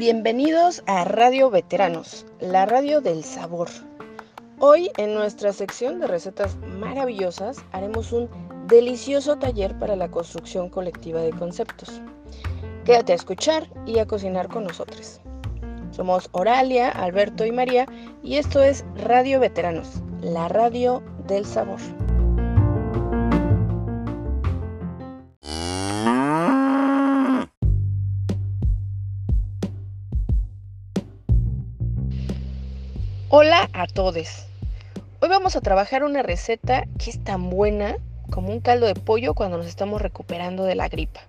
Bienvenidos a Radio Veteranos, la radio del sabor. Hoy en nuestra sección de recetas maravillosas haremos un delicioso taller para la construcción colectiva de conceptos. Quédate a escuchar y a cocinar con nosotros. Somos Oralia, Alberto y María y esto es Radio Veteranos, la radio del sabor. Hola a todos. Hoy vamos a trabajar una receta que es tan buena como un caldo de pollo cuando nos estamos recuperando de la gripa.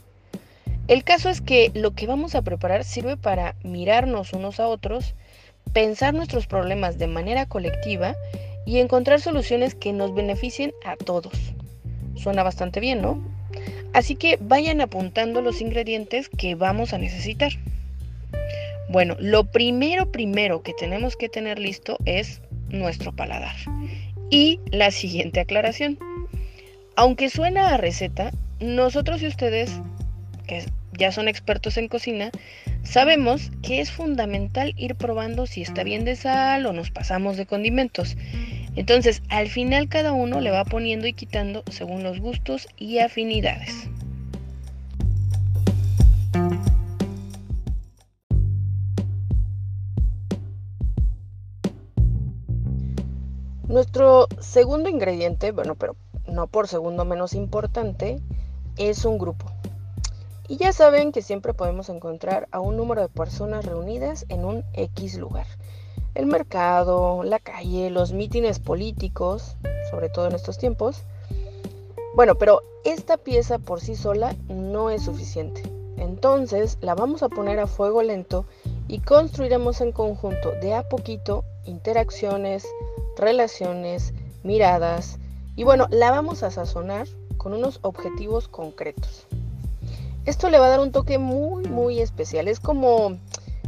El caso es que lo que vamos a preparar sirve para mirarnos unos a otros, pensar nuestros problemas de manera colectiva y encontrar soluciones que nos beneficien a todos. Suena bastante bien, ¿no? Así que vayan apuntando los ingredientes que vamos a necesitar. Bueno, lo primero, primero que tenemos que tener listo es nuestro paladar. Y la siguiente aclaración. Aunque suena a receta, nosotros y ustedes, que ya son expertos en cocina, sabemos que es fundamental ir probando si está bien de sal o nos pasamos de condimentos. Entonces, al final cada uno le va poniendo y quitando según los gustos y afinidades. Nuestro segundo ingrediente, bueno, pero no por segundo menos importante, es un grupo. Y ya saben que siempre podemos encontrar a un número de personas reunidas en un X lugar. El mercado, la calle, los mítines políticos, sobre todo en estos tiempos. Bueno, pero esta pieza por sí sola no es suficiente. Entonces la vamos a poner a fuego lento y construiremos en conjunto de a poquito interacciones, relaciones, miradas y bueno, la vamos a sazonar con unos objetivos concretos. Esto le va a dar un toque muy muy especial, es como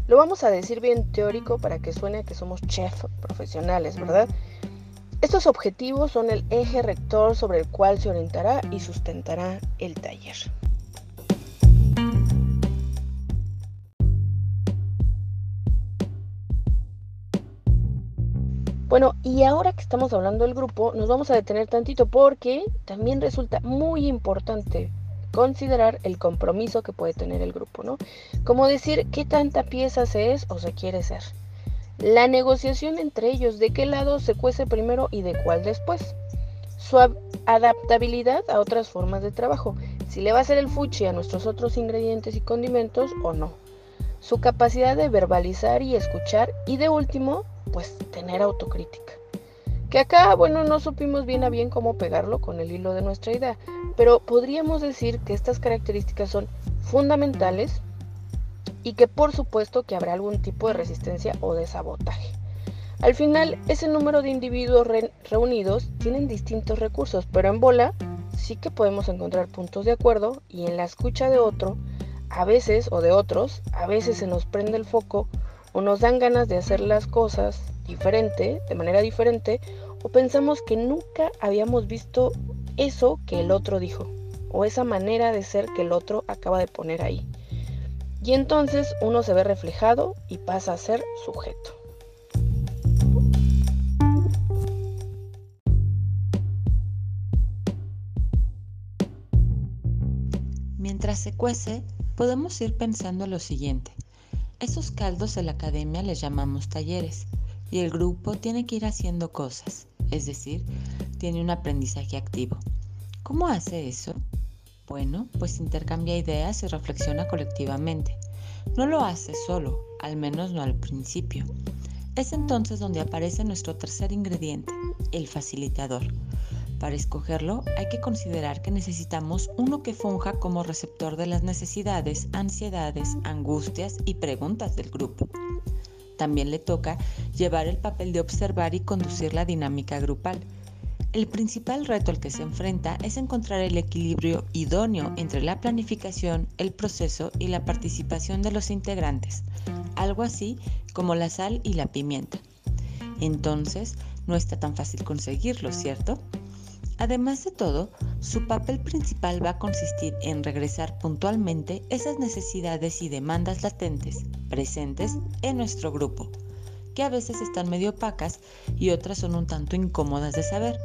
lo vamos a decir bien teórico para que suene que somos chef profesionales, ¿verdad? Estos objetivos son el eje rector sobre el cual se orientará y sustentará el taller. Bueno, y ahora que estamos hablando del grupo, nos vamos a detener tantito porque también resulta muy importante considerar el compromiso que puede tener el grupo, ¿no? Como decir qué tanta pieza se es o se quiere ser. La negociación entre ellos, de qué lado se cuece primero y de cuál después. Su adaptabilidad a otras formas de trabajo, si le va a hacer el fuchi a nuestros otros ingredientes y condimentos o no. Su capacidad de verbalizar y escuchar y de último, pues tener autocrítica. Que acá, bueno, no supimos bien a bien cómo pegarlo con el hilo de nuestra idea, pero podríamos decir que estas características son fundamentales y que por supuesto que habrá algún tipo de resistencia o de sabotaje. Al final, ese número de individuos reunidos tienen distintos recursos, pero en bola sí que podemos encontrar puntos de acuerdo y en la escucha de otro, a veces o de otros, a veces se nos prende el foco o nos dan ganas de hacer las cosas diferente, de manera diferente, o pensamos que nunca habíamos visto eso que el otro dijo, o esa manera de ser que el otro acaba de poner ahí. Y entonces uno se ve reflejado y pasa a ser sujeto. Mientras se cuece, podemos ir pensando lo siguiente. Esos caldos en la academia les llamamos talleres y el grupo tiene que ir haciendo cosas, es decir, tiene un aprendizaje activo. ¿Cómo hace eso? Bueno, pues intercambia ideas y reflexiona colectivamente. No lo hace solo, al menos no al principio. Es entonces donde aparece nuestro tercer ingrediente, el facilitador. Para escogerlo hay que considerar que necesitamos uno que funja como receptor de las necesidades, ansiedades, angustias y preguntas del grupo. También le toca llevar el papel de observar y conducir la dinámica grupal. El principal reto al que se enfrenta es encontrar el equilibrio idóneo entre la planificación, el proceso y la participación de los integrantes, algo así como la sal y la pimienta. Entonces, no está tan fácil conseguirlo, ¿cierto? Además de todo, Su papel principal va a consistir en regresar puntualmente esas necesidades y demandas latentes presentes en nuestro grupo, que a veces están medio opacas y otras son un tanto incómodas de saber,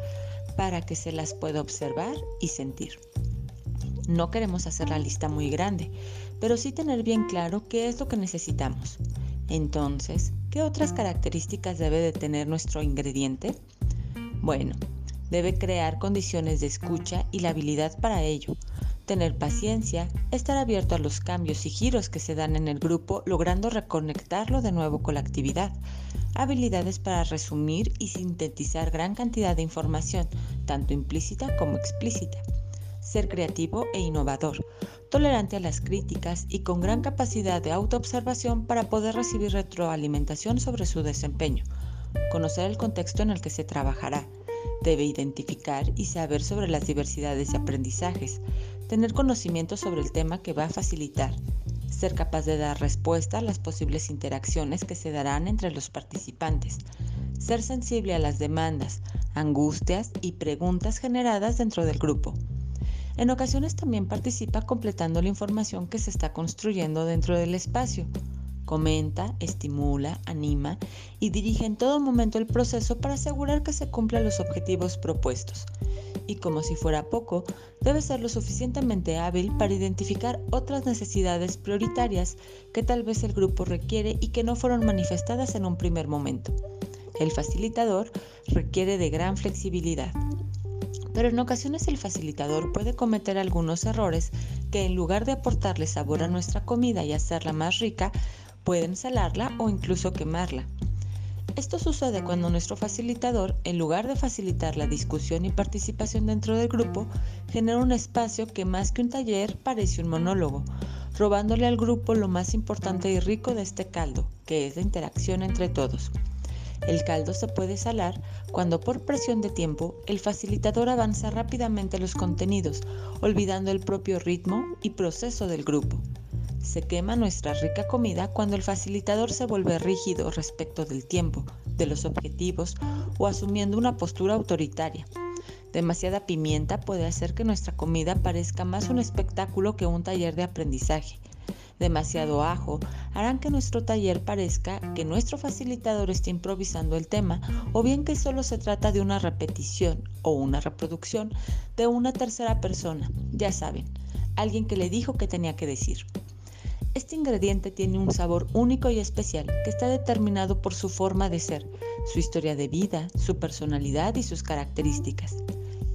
para que se las pueda observar y sentir. No queremos hacer la lista muy grande, pero sí tener bien claro qué es lo que necesitamos. Entonces, ¿qué otras características debe de tener nuestro ingrediente? Bueno, debe crear condiciones de escucha y la habilidad para ello, tener paciencia, estar abierto a los cambios y giros que se dan en el grupo, logrando reconectarlo de nuevo con la actividad, habilidades para resumir y sintetizar gran cantidad de información, tanto implícita como explícita, ser creativo e innovador, tolerante a las críticas y con gran capacidad de autoobservación para poder recibir retroalimentación sobre su desempeño, conocer el contexto en el que se trabajará, debe identificar y saber sobre las diversidades de aprendizajes, tener conocimiento sobre el tema que va a facilitar, ser capaz de dar respuesta a las posibles interacciones que se darán entre los participantes, ser sensible a las demandas, angustias y preguntas generadas dentro del grupo. En ocasiones también participa completando la información que se está construyendo dentro del espacio, comenta, estimula, anima y dirige en todo momento el proceso para asegurar que se cumplan los objetivos propuestos. Y como si fuera poco, debe ser lo suficientemente hábil para identificar otras necesidades prioritarias que tal vez el grupo requiere y que no fueron manifestadas en un primer momento. El facilitador requiere de gran flexibilidad. Pero en ocasiones el facilitador puede cometer algunos errores que en lugar de aportarle sabor a nuestra comida y hacerla más rica, pueden salarla o incluso quemarla. Esto sucede cuando nuestro facilitador, en lugar de facilitar la discusión y participación dentro del grupo, genera un espacio que más que un taller parece un monólogo, robándole al grupo lo más importante y rico de este caldo, que es la interacción entre todos. El caldo se puede salar cuando por presión de tiempo el facilitador avanza rápidamente los contenidos, olvidando el propio ritmo y proceso del grupo. Se quema nuestra rica comida cuando el facilitador se vuelve rígido respecto del tiempo, de los objetivos o asumiendo una postura autoritaria. Demasiada pimienta puede hacer que nuestra comida parezca más un espectáculo que un taller de aprendizaje. Demasiado ajo harán que nuestro taller parezca que nuestro facilitador está improvisando el tema o bien que solo se trata de una repetición o una reproducción de una tercera persona, ya saben, alguien que le dijo que tenía que decir. Este ingrediente tiene un sabor único y especial que está determinado por su forma de ser, su historia de vida, su personalidad y sus características.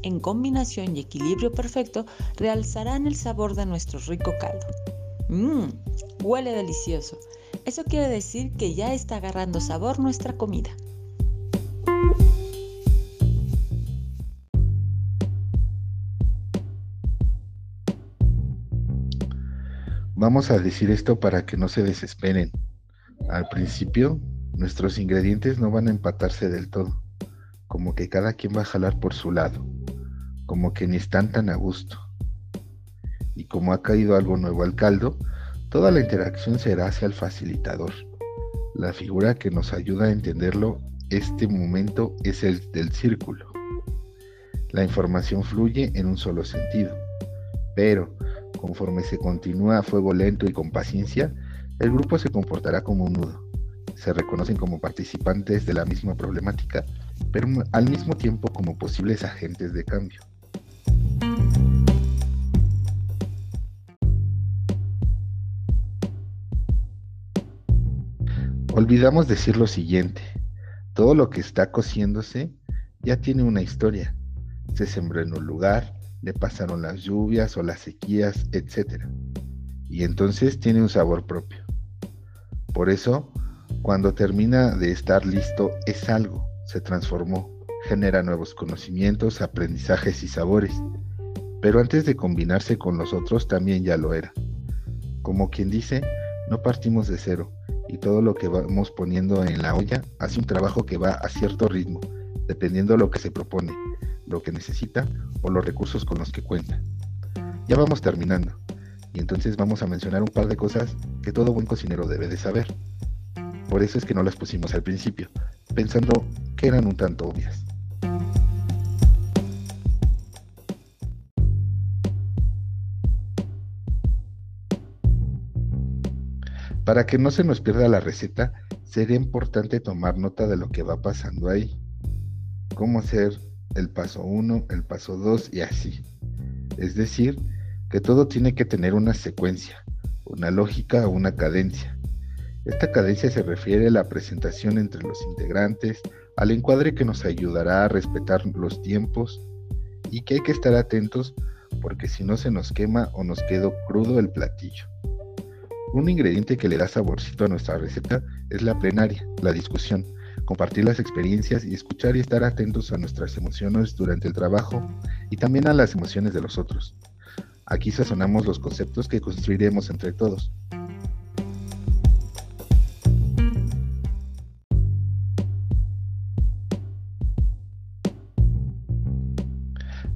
En combinación y equilibrio perfecto, realzarán el sabor de nuestro rico caldo. Mmm, huele delicioso. Eso quiere decir que ya está agarrando sabor nuestra comida. Vamos a decir esto para que no se desesperen. Al principio, nuestros ingredientes no van a empatarse del todo, como que cada quien va a jalar por su lado, como que ni están tan a gusto. Y como ha caído algo nuevo al caldo, toda la interacción será hacia el facilitador. La figura que nos ayuda a entenderlo este momento es el del círculo. La información fluye en un solo sentido, pero Conforme se continúa a fuego lento y con paciencia, el grupo se comportará como un nudo. Se reconocen como participantes de la misma problemática, pero al mismo tiempo como posibles agentes de cambio. Olvidamos decir lo siguiente, todo lo que está cociéndose ya tiene una historia. Se sembró en un lugar, le pasaron las lluvias o las sequías, etc. Y entonces tiene un sabor propio. Por eso, cuando termina de estar listo, es algo, se transformó, genera nuevos conocimientos, aprendizajes y sabores. Pero antes de combinarse con los otros también ya lo era. Como quien dice, no partimos de cero y todo lo que vamos poniendo en la olla hace un trabajo que va a cierto ritmo, dependiendo de lo que se propone lo que necesita o los recursos con los que cuenta. Ya vamos terminando, y entonces vamos a mencionar un par de cosas que todo buen cocinero debe de saber. Por eso es que no las pusimos al principio, pensando que eran un tanto obvias. Para que no se nos pierda la receta, sería importante tomar nota de lo que va pasando ahí. Cómo hacer el paso 1, el paso 2 y así. Es decir, que todo tiene que tener una secuencia, una lógica o una cadencia. Esta cadencia se refiere a la presentación entre los integrantes, al encuadre que nos ayudará a respetar los tiempos y que hay que estar atentos porque si no se nos quema o nos quedó crudo el platillo. Un ingrediente que le da saborcito a nuestra receta es la plenaria, la discusión, compartir las experiencias y escuchar y estar atentos a nuestras emociones durante el trabajo y también a las emociones de los otros. Aquí sazonamos los conceptos que construiremos entre todos.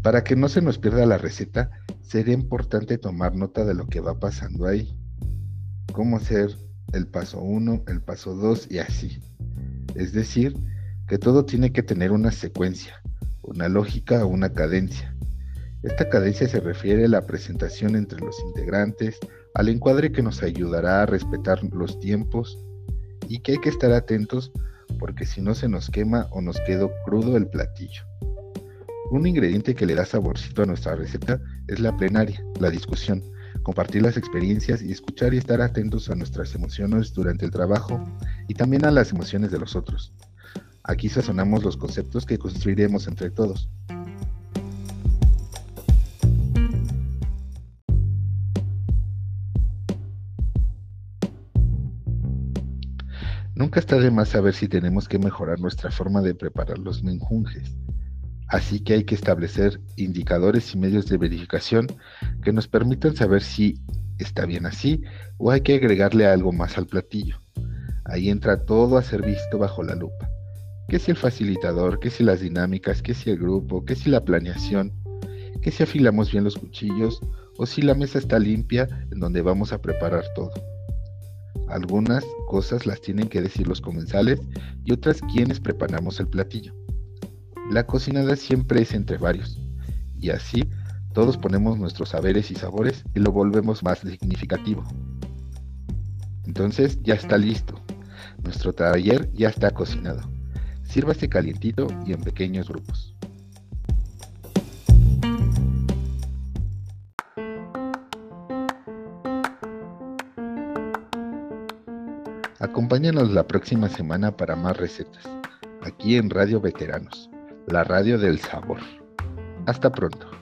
Para que no se nos pierda la receta, sería importante tomar nota de lo que va pasando ahí. Cómo hacer el paso 1, el paso 2 y así. Es decir, que todo tiene que tener una secuencia, una lógica o una cadencia. Esta cadencia se refiere a la presentación entre los integrantes, al encuadre que nos ayudará a respetar los tiempos y que hay que estar atentos porque si no se nos quema o nos quedó crudo el platillo. Un ingrediente que le da saborcito a nuestra receta es la plenaria, la discusión, compartir las experiencias y escuchar y estar atentos a nuestras emociones durante el trabajo y también a las emociones de los otros. Aquí sazonamos los conceptos que construiremos entre todos. Nunca está de más saber si tenemos que mejorar nuestra forma de preparar los menjunjes. Así que hay que establecer indicadores y medios de verificación que nos permitan saber si está bien así o hay que agregarle algo más al platillo. Ahí entra todo a ser visto bajo la lupa. ¿Qué si el facilitador? ¿Qué si las dinámicas? ¿Qué si el grupo? ¿Qué si la planeación? ¿Qué si afilamos bien los cuchillos? ¿O si la mesa está limpia en donde vamos a preparar todo? Algunas cosas las tienen que decir los comensales y otras quienes preparamos el platillo. La cocinada siempre es entre varios, y así todos ponemos nuestros saberes y sabores y lo volvemos más significativo. Entonces ya está listo. Nuestro taller ya está cocinado. Sírvase calientito y en pequeños grupos. Acompáñanos la próxima semana para más recetas, aquí en Radio Veteranos la radio del sabor. Hasta pronto.